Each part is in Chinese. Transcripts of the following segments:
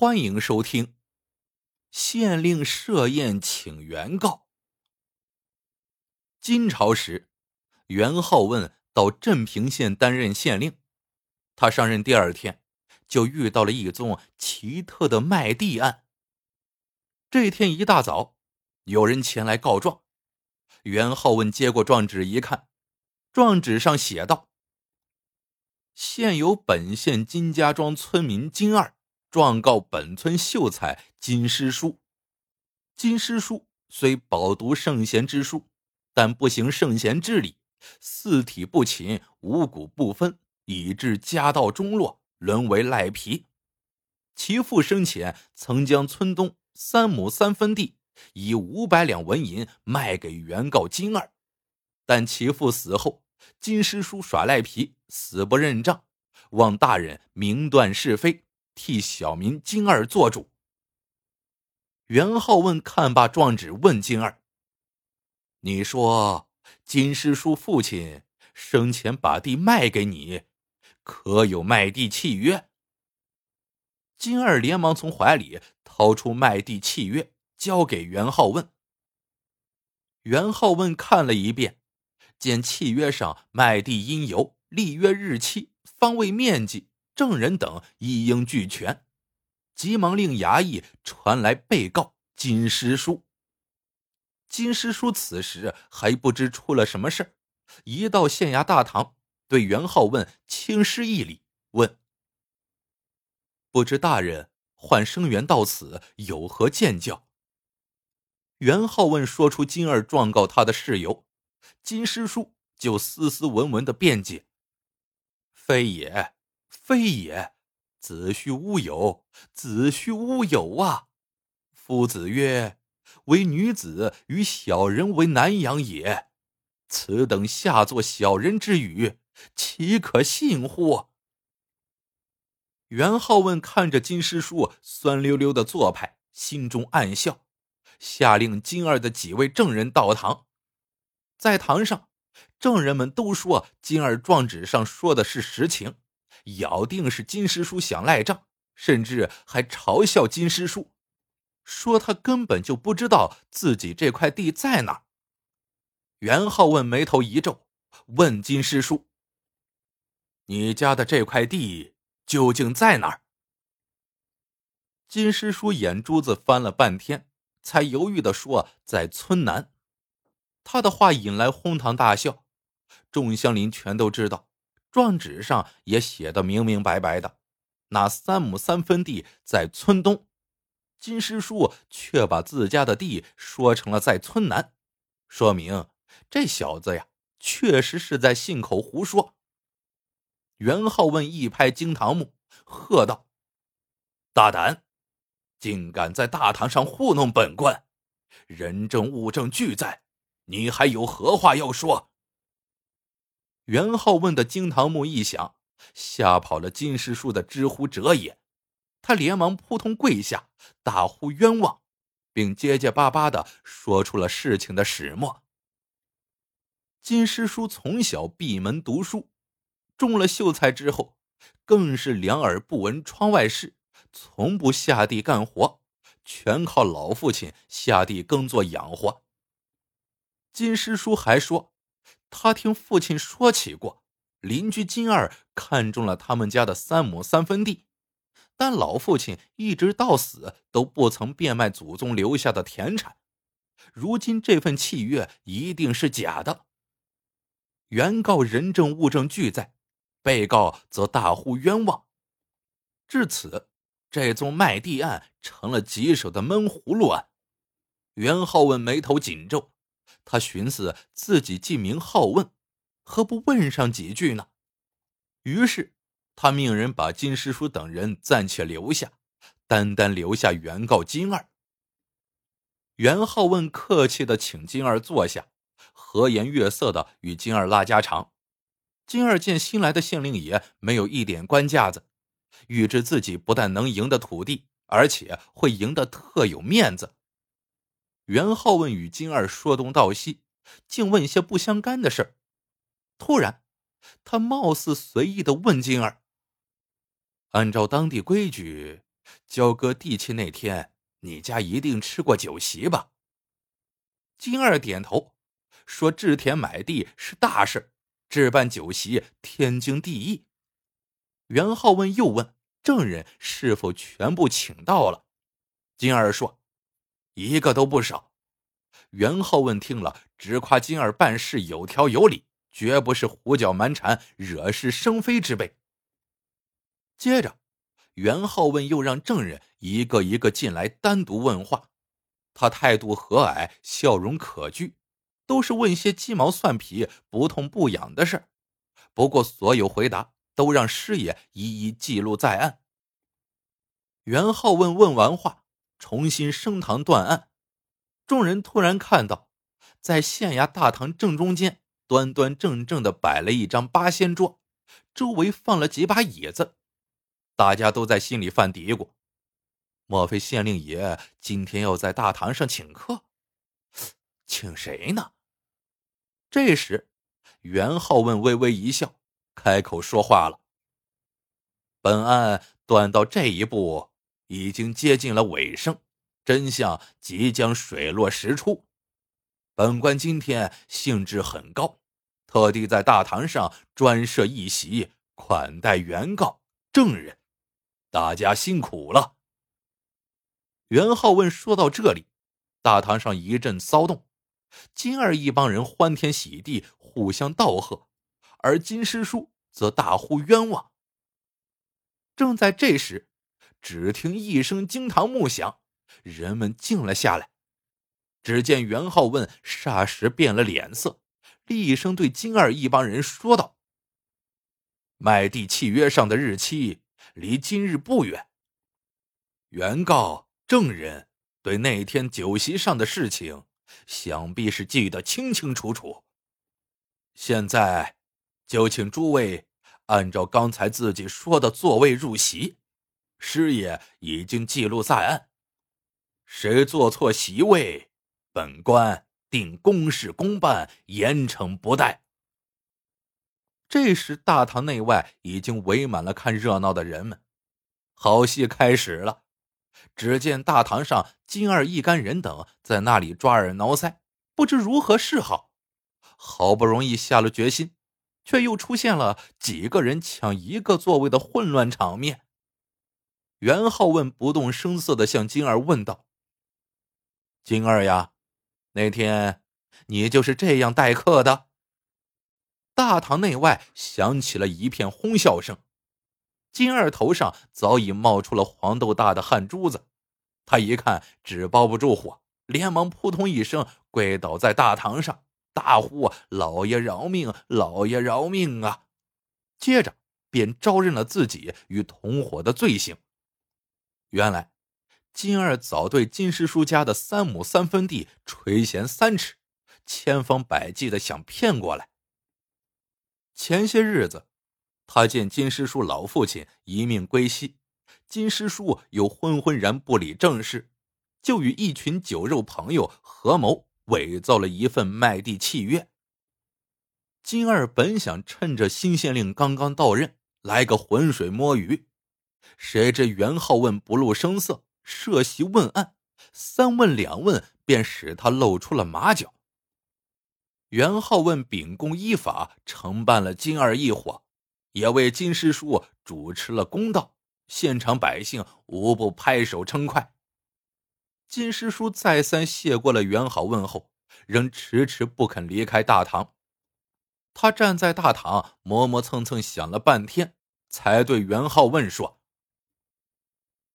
欢迎收听。县令设宴请原告。金朝时，元好问到镇平县担任县令。他上任第二天，就遇到了一宗奇特的卖地案。这天一大早，有人前来告状。元好问接过状纸一看，状纸上写道：“现有本县金家庄村民金二。”状告本村秀才金师叔。金师叔虽饱读圣贤之书，但不行圣贤之礼，四体不勤，五谷不分，以致家道中落，沦为赖皮。其父生前曾将村东三亩三分地以五百两纹银卖给原告金二，但其父死后，金师叔耍赖皮，死不认账，望大人明断是非。替小民金二做主。袁浩问看罢状纸，问金二：“你说金师叔父亲生前把地卖给你，可有卖地契约？”金二连忙从怀里掏出卖地契约，交给袁浩问。袁浩问看了一遍，见契约上卖地因由、立约日期、方位面积。证人等一应俱全，急忙令衙役传来被告金师叔。金师叔此时还不知出了什么事一到县衙大堂，对袁浩问轻施一礼，问：“不知大人唤生源到此有何见教？”袁浩问说出金儿状告他的事由，金师叔就斯斯文文的辩解：“非也。”非也，子虚乌有，子虚乌有啊！夫子曰：“唯女子与小人为难养也。”此等下作小人之语，岂可信乎？袁浩问看着金师叔酸溜溜的做派，心中暗笑，下令金二的几位证人到堂。在堂上，证人们都说金二状纸上说的是实情。咬定是金师叔想赖账，甚至还嘲笑金师叔，说他根本就不知道自己这块地在哪。袁浩问眉头一皱，问金师叔：“你家的这块地究竟在哪儿？”金师叔眼珠子翻了半天，才犹豫的说：“在村南。”他的话引来哄堂大笑，众乡邻全都知道。状纸上也写的明明白白的，那三亩三分地在村东，金师叔却把自家的地说成了在村南，说明这小子呀，确实是在信口胡说。袁浩问一拍惊堂木，喝道：“大胆，竟敢在大堂上糊弄本官！人证物证俱在，你还有何话要说？”袁浩问的惊堂木一响，吓跑了金师叔的知乎者也。他连忙扑通跪下，大呼冤枉，并结结巴巴的说出了事情的始末。金师叔从小闭门读书，中了秀才之后，更是两耳不闻窗外事，从不下地干活，全靠老父亲下地耕作养活。金师叔还说。他听父亲说起过，邻居金二看中了他们家的三亩三分地，但老父亲一直到死都不曾变卖祖宗留下的田产。如今这份契约一定是假的。原告人证物证俱在，被告则大呼冤枉。至此，这宗卖地案成了棘手的闷葫芦案。袁浩文眉头紧皱。他寻思自己既名好问，何不问上几句呢？于是他命人把金师叔等人暂且留下，单单留下原告金二。袁浩问客气的请金二坐下，和颜悦色的与金二拉家常。金二见新来的县令爷没有一点官架子，预知自己不但能赢得土地，而且会赢得特有面子。袁浩问与金二说东道西，竟问些不相干的事儿。突然，他貌似随意的问金二：“按照当地规矩，交割地契那天，你家一定吃过酒席吧？”金二点头，说：“置田买地是大事，置办酒席天经地义。”袁浩问又问证人是否全部请到了，金二说：“一个都不少。”袁浩问听了，直夸金二办事有条有理，绝不是胡搅蛮缠、惹是生非之辈。接着，袁浩问又让证人一个一个进来单独问话，他态度和蔼，笑容可掬，都是问些鸡毛蒜皮、不痛不痒的事不过，所有回答。都让师爷一一记录在案。袁浩问问完话，重新升堂断案。众人突然看到，在县衙大堂正中间，端端正正的摆了一张八仙桌，周围放了几把椅子。大家都在心里犯嘀咕：莫非县令爷今天要在大堂上请客？请谁呢？这时，袁浩问微微一笑。开口说话了。本案断到这一步，已经接近了尾声，真相即将水落石出。本官今天兴致很高，特地在大堂上专设一席款待原告证人，大家辛苦了。袁浩问说到这里，大堂上一阵骚动，金二一帮人欢天喜地，互相道贺。而金师叔则大呼冤枉。正在这时，只听一声惊堂木响，人们静了下来。只见袁浩问霎时变了脸色，厉声对金二一帮人说道：“卖地契约上的日期离今日不远，原告证人对那天酒席上的事情，想必是记得清清楚楚。现在。”就请诸位按照刚才自己说的座位入席，师爷已经记录在案。谁坐错席位，本官定公事公办，严惩不贷。这时，大堂内外已经围满了看热闹的人们，好戏开始了。只见大堂上金二一干人等在那里抓耳挠腮，不知如何是好。好不容易下了决心。却又出现了几个人抢一个座位的混乱场面。袁浩问不动声色的向金二问道：“金二呀，那天你就是这样待客的？”大堂内外响起了一片哄笑声。金二头上早已冒出了黄豆大的汗珠子，他一看纸包不住火，连忙扑通一声跪倒在大堂上。大呼：“老爷饶命！老爷饶命啊！”接着便招认了自己与同伙的罪行。原来，金二早对金师叔家的三亩三分地垂涎三尺，千方百计的想骗过来。前些日子，他见金师叔老父亲一命归西，金师叔又昏昏然不理政事，就与一群酒肉朋友合谋。伪造了一份卖地契约。金二本想趁着新县令刚刚到任，来个浑水摸鱼，谁知袁浩问不露声色，设席问案，三问两问便使他露出了马脚。袁浩问秉公依法承办了金二一伙，也为金师叔主持了公道，现场百姓无不拍手称快。金师叔再三谢过了袁好问候，仍迟迟不肯离开大堂。他站在大堂磨磨蹭蹭想了半天，才对袁浩问说：“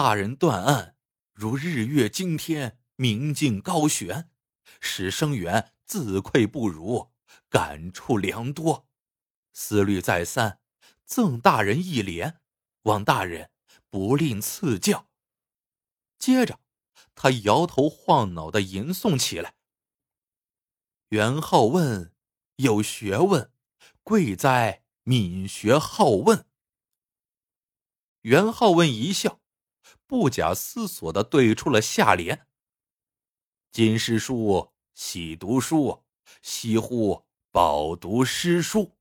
大人断案如日月惊天，明镜高悬，使生员自愧不如，感触良多，思虑再三，赠大人一联，望大人不吝赐教。”接着。他摇头晃脑的吟诵起来。元好问：“有学问，贵在敏学好问。”元好问一笑，不假思索的对出了下联：“金师叔喜读书，惜乎饱读诗书。”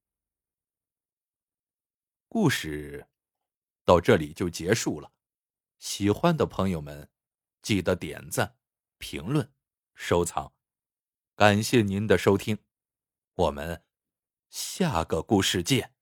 故事到这里就结束了。喜欢的朋友们，记得点赞、评论、收藏。感谢您的收听，我们下个故事见。